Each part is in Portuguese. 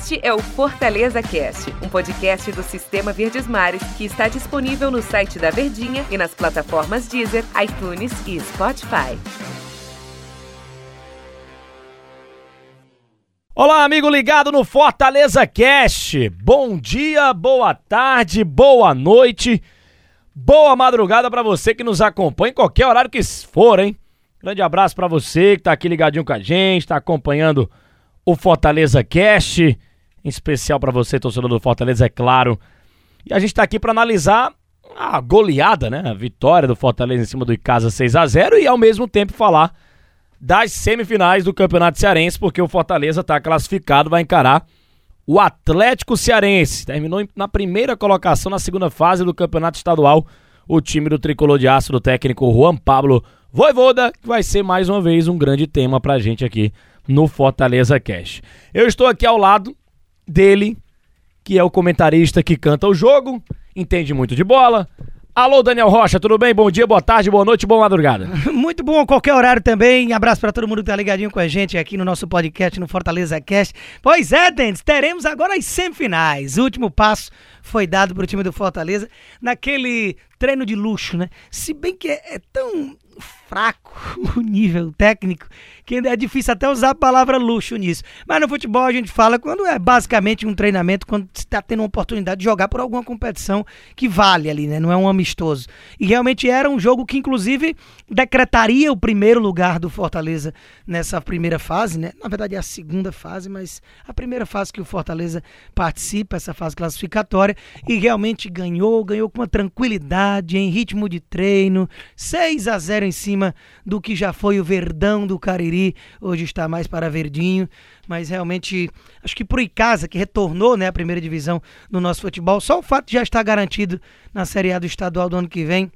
Este é o Fortaleza Cast, um podcast do Sistema Verdes Mares que está disponível no site da Verdinha e nas plataformas Deezer, iTunes e Spotify. Olá, amigo ligado no Fortaleza Cast. Bom dia, boa tarde, boa noite, boa madrugada para você que nos acompanha em qualquer horário que for, hein? Grande abraço para você que tá aqui ligadinho com a gente, tá acompanhando o Fortaleza Cast, em especial para você, torcedor do Fortaleza, é claro. E a gente está aqui para analisar a goleada, né? A vitória do Fortaleza em cima do Icasa 6 a 0 e ao mesmo tempo falar das semifinais do Campeonato Cearense, porque o Fortaleza está classificado, vai encarar o Atlético Cearense. Terminou na primeira colocação na segunda fase do Campeonato Estadual, o time do tricolor de aço do técnico Juan Pablo Voivoda, que vai ser mais uma vez um grande tema pra gente aqui no Fortaleza Cash. Eu estou aqui ao lado dele, que é o comentarista que canta o jogo, entende muito de bola. Alô, Daniel Rocha, tudo bem? Bom dia, boa tarde, boa noite, boa madrugada. Muito bom, qualquer horário também. Abraço para todo mundo que tá ligadinho com a gente aqui no nosso podcast no Fortaleza Cast. Pois é, Dentes, teremos agora as semifinais. O último passo foi dado para o time do Fortaleza naquele treino de luxo, né? Se bem que é, é tão fraco o nível técnico que é difícil até usar a palavra luxo nisso. Mas no futebol a gente fala quando é basicamente um treinamento, quando você está tendo uma oportunidade de jogar por alguma competição que vale ali, né? Não é um amistoso. E realmente era um jogo que, inclusive, decretaria o primeiro lugar do Fortaleza nessa primeira fase, né? Na verdade é a segunda fase, mas a primeira fase que o Fortaleza participa, essa fase classificatória, e realmente ganhou, ganhou com uma tranquilidade, em ritmo de treino, 6 a 0 em cima do que já foi o Verdão do Cariri, hoje está mais para Verdinho, mas realmente acho que pro Icasa, que retornou né, à primeira divisão no nosso futebol, só o fato de já estar garantido na Série A do estadual do ano que vem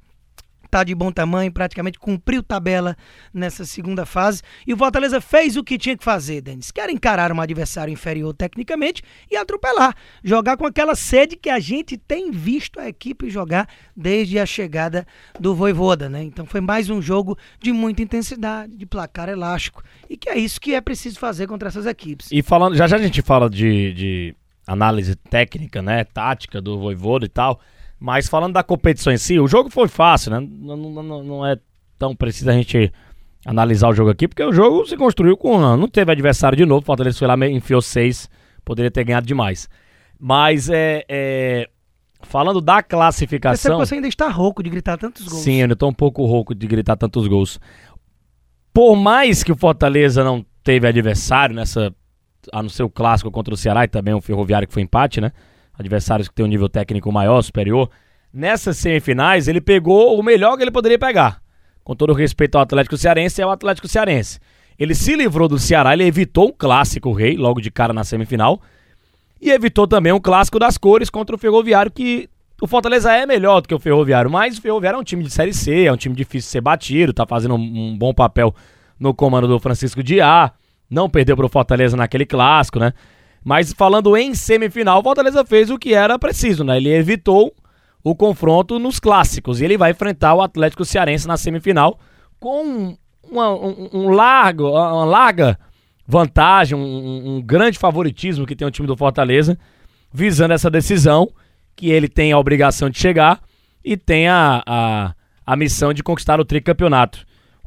tá de bom tamanho, praticamente cumpriu tabela nessa segunda fase. E o Fortaleza fez o que tinha que fazer, Denis. Quer encarar um adversário inferior tecnicamente e atropelar. Jogar com aquela sede que a gente tem visto a equipe jogar desde a chegada do Voivoda, né? Então foi mais um jogo de muita intensidade, de placar elástico. E que é isso que é preciso fazer contra essas equipes. E falando, já já a gente fala de, de análise técnica, né? Tática do Voivoda e tal. Mas falando da competição em si, o jogo foi fácil, né? Não, não, não é tão preciso a gente analisar o jogo aqui, porque o jogo se construiu com. Não teve adversário de novo, o Fortaleza foi lá, enfiou seis, poderia ter ganhado demais. Mas é. é falando da classificação. Você ainda está rouco de gritar tantos gols. Sim, eu estou um pouco rouco de gritar tantos gols. Por mais que o Fortaleza não teve adversário nessa. A no seu clássico contra o Ceará e também o Ferroviário que foi empate, né? Adversários que têm um nível técnico maior, superior. Nessas semifinais, ele pegou o melhor que ele poderia pegar. Com todo respeito ao Atlético Cearense, é o Atlético Cearense. Ele se livrou do Ceará, ele evitou um clássico rei, logo de cara na semifinal. E evitou também um clássico das cores contra o Ferroviário, que o Fortaleza é melhor do que o Ferroviário, mas o Ferroviário é um time de Série C, é um time difícil de ser batido, tá fazendo um bom papel no comando do Francisco Diá. Não perdeu pro Fortaleza naquele clássico, né? Mas falando em semifinal, o Fortaleza fez o que era preciso, né? Ele evitou o confronto nos clássicos e ele vai enfrentar o Atlético Cearense na semifinal com uma, um, um largo, uma larga vantagem, um, um, grande favoritismo que tem o time do Fortaleza, visando essa decisão que ele tem a obrigação de chegar e tem a, a, a missão de conquistar o tricampeonato.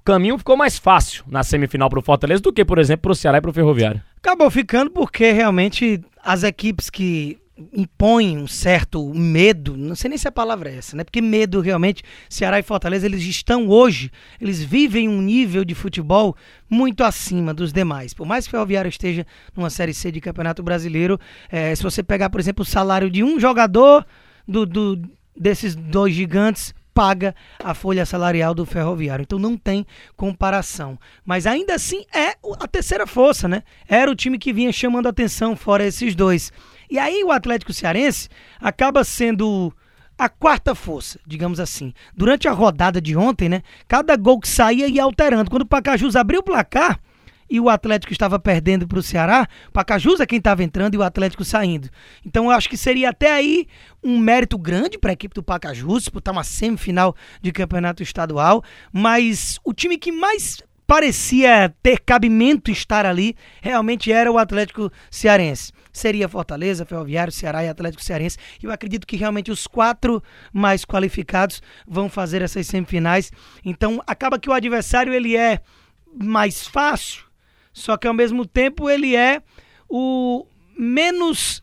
Caminho ficou mais fácil na semifinal para o Fortaleza do que, por exemplo, para o Ceará e para o Ferroviário. Acabou ficando porque realmente as equipes que impõem um certo medo, não sei nem se a palavra é essa, né? Porque medo realmente, Ceará e Fortaleza, eles estão hoje, eles vivem um nível de futebol muito acima dos demais. Por mais que o Ferroviário esteja numa Série C de Campeonato Brasileiro, é, se você pegar, por exemplo, o salário de um jogador do, do desses dois gigantes, paga a folha salarial do ferroviário. Então não tem comparação. Mas ainda assim é a terceira força, né? Era o time que vinha chamando atenção fora esses dois. E aí o Atlético Cearense acaba sendo a quarta força, digamos assim. Durante a rodada de ontem, né? Cada gol que saía ia alterando. Quando o Pacajus abriu o placar, e o Atlético estava perdendo para o Ceará, Pacajus é quem estava entrando e o Atlético saindo. Então eu acho que seria até aí um mérito grande para a equipe do Pacajus, disputar uma semifinal de campeonato estadual, mas o time que mais parecia ter cabimento estar ali, realmente era o Atlético Cearense. Seria Fortaleza, Ferroviário, Ceará e Atlético Cearense. E eu acredito que realmente os quatro mais qualificados vão fazer essas semifinais. Então acaba que o adversário ele é mais fácil, só que ao mesmo tempo ele é o menos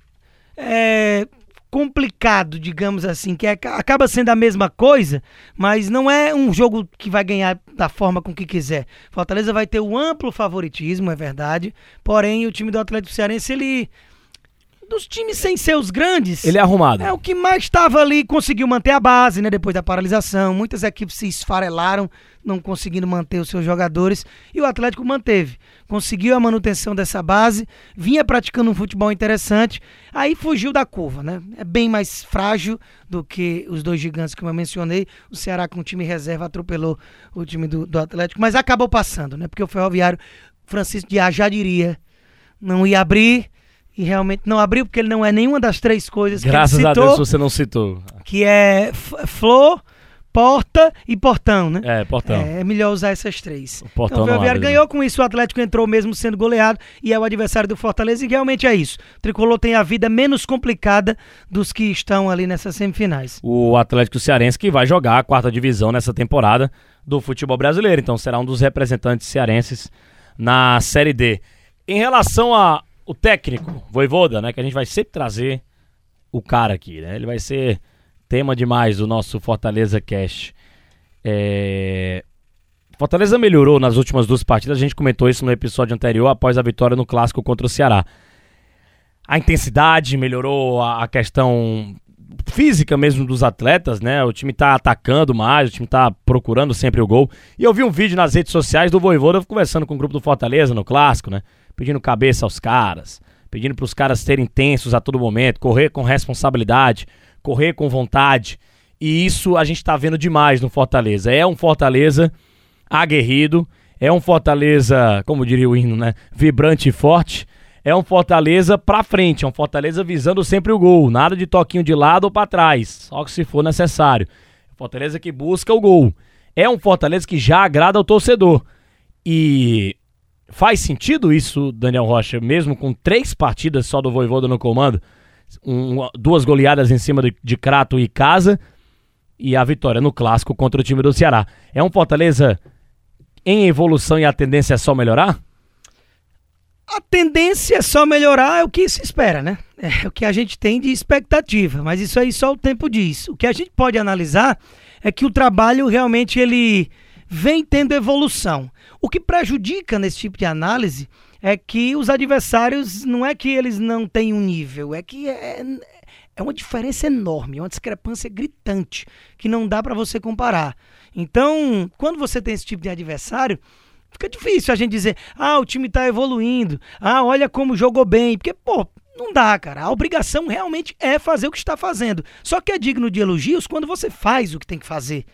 é, complicado, digamos assim, que é, acaba sendo a mesma coisa, mas não é um jogo que vai ganhar da forma com que quiser. Fortaleza vai ter um amplo favoritismo, é verdade, porém o time do Atlético Cearense, ele dos times sem ser os grandes. Ele é arrumado. É o que mais estava ali, conseguiu manter a base, né? Depois da paralisação. Muitas equipes se esfarelaram, não conseguindo manter os seus jogadores. E o Atlético manteve. Conseguiu a manutenção dessa base, vinha praticando um futebol interessante. Aí fugiu da curva, né? É bem mais frágil do que os dois gigantes que eu mencionei. O Ceará, com o time reserva, atropelou o time do, do Atlético, mas acabou passando, né? Porque o Ferroviário, Francisco Dias já diria, não ia abrir e realmente não abriu porque ele não é nenhuma das três coisas Graças que ele citou, a Deus você não citou. Que é flor, porta e portão, né? É, portão. É, é melhor usar essas três. O portão então, o Ferroviário né? ganhou com isso, o Atlético entrou mesmo sendo goleado e é o adversário do Fortaleza e realmente é isso. O Tricolor tem a vida menos complicada dos que estão ali nessas semifinais. O Atlético Cearense que vai jogar a quarta divisão nessa temporada do futebol brasileiro, então será um dos representantes cearenses na Série D. Em relação a o técnico, Voivoda, né, que a gente vai sempre trazer o cara aqui, né? Ele vai ser tema demais do nosso Fortaleza Cash. É... Fortaleza melhorou nas últimas duas partidas, a gente comentou isso no episódio anterior, após a vitória no clássico contra o Ceará. A intensidade melhorou, a questão física mesmo dos atletas, né? O time tá atacando mais, o time tá procurando sempre o gol. E eu vi um vídeo nas redes sociais do Voivoda conversando com o grupo do Fortaleza no clássico, né? Pedindo cabeça aos caras, pedindo para os caras serem intensos a todo momento, correr com responsabilidade, correr com vontade. E isso a gente tá vendo demais no Fortaleza. É um Fortaleza aguerrido, é um Fortaleza, como diria o hino, né? Vibrante e forte. É um Fortaleza pra frente, é um Fortaleza visando sempre o gol, nada de toquinho de lado ou para trás, só que se for necessário. Fortaleza que busca o gol. É um Fortaleza que já agrada ao torcedor. E faz sentido isso, Daniel Rocha, mesmo com três partidas só do Voivoda no comando, um, duas goleadas em cima de, de Crato e Casa e a vitória no clássico contra o time do Ceará. É um Fortaleza em evolução e a tendência é só melhorar? A tendência é só melhorar, é o que se espera, né? É o que a gente tem de expectativa, mas isso aí só o tempo diz. O que a gente pode analisar é que o trabalho realmente ele vem tendo evolução. O que prejudica nesse tipo de análise é que os adversários não é que eles não têm um nível, é que é, é uma diferença enorme, é uma discrepância gritante que não dá para você comparar. Então, quando você tem esse tipo de adversário, fica difícil a gente dizer, ah, o time tá evoluindo, ah, olha como jogou bem, porque, pô, não dá, cara. A obrigação realmente é fazer o que está fazendo. Só que é digno de elogios quando você faz o que tem que fazer.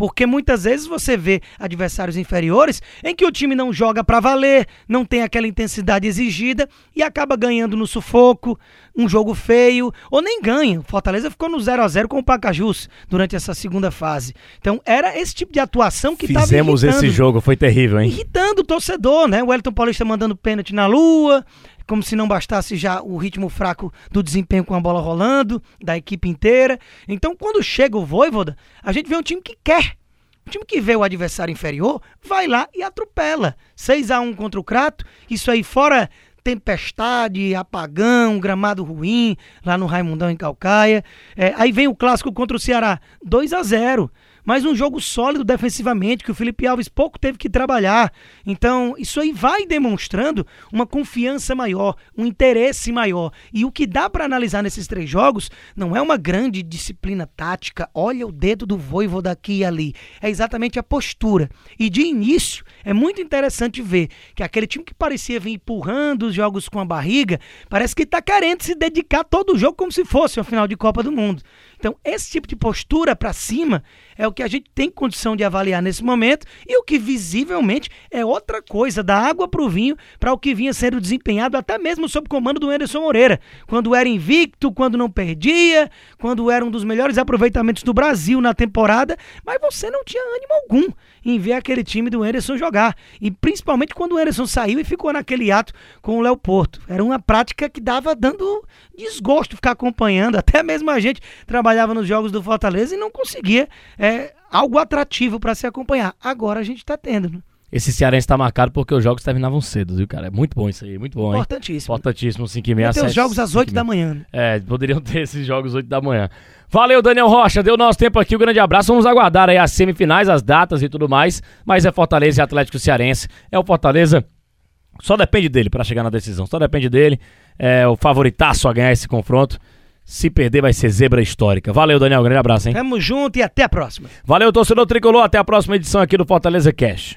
Porque muitas vezes você vê adversários inferiores em que o time não joga para valer, não tem aquela intensidade exigida e acaba ganhando no sufoco, um jogo feio, ou nem ganha. Fortaleza ficou no 0 a 0 com o Pacajus durante essa segunda fase. Então era esse tipo de atuação que estava Fizemos esse jogo, foi terrível, hein? Irritando o torcedor, né? O Elton Paulista mandando pênalti na lua, como se não bastasse já o ritmo fraco do desempenho com a bola rolando, da equipe inteira. Então, quando chega o Voivoda, a gente vê um time que quer. Um time que vê o adversário inferior, vai lá e atropela. 6 a 1 contra o Crato, isso aí fora tempestade, apagão, gramado ruim, lá no Raimundão em Calcaia. É, aí vem o clássico contra o Ceará, 2 a 0 mas um jogo sólido defensivamente, que o Felipe Alves pouco teve que trabalhar. Então, isso aí vai demonstrando uma confiança maior, um interesse maior. E o que dá para analisar nesses três jogos não é uma grande disciplina tática, olha o dedo do voivo daqui e ali. É exatamente a postura. E de início, é muito interessante ver que aquele time que parecia vir empurrando os jogos com a barriga, parece que está querendo se dedicar todo o jogo como se fosse uma final de Copa do Mundo. Então, esse tipo de postura para cima é que a gente tem condição de avaliar nesse momento e o que visivelmente é outra coisa, da água para o vinho, para o que vinha sendo desempenhado até mesmo sob comando do Anderson Moreira, quando era invicto, quando não perdia, quando era um dos melhores aproveitamentos do Brasil na temporada, mas você não tinha ânimo algum. Em ver aquele time do Anderson jogar. E principalmente quando o Anderson saiu e ficou naquele ato com o Léo Porto. Era uma prática que dava dando desgosto ficar acompanhando. Até mesmo a gente trabalhava nos jogos do Fortaleza e não conseguia é, algo atrativo para se acompanhar. Agora a gente está tendo. Né? Esse Cearense tá marcado porque os jogos terminavam cedo, viu, cara? É muito bom isso aí, muito bom, hein? Importantíssimo. Importantíssimo, 5 e meia, os jogos às 8 da manhã. Né? É, poderiam ter esses jogos às 8 da manhã. Valeu, Daniel Rocha, deu nosso tempo aqui, um grande abraço. Vamos aguardar aí as semifinais, as datas e tudo mais. Mas é Fortaleza e Atlético Cearense. É o Fortaleza, só depende dele para chegar na decisão, só depende dele. É o favoritaço a ganhar esse confronto. Se perder, vai ser zebra histórica. Valeu, Daniel. Grande abraço, hein? Tamo junto e até a próxima. Valeu, torcedor tricolor. Até a próxima edição aqui do Fortaleza Cash.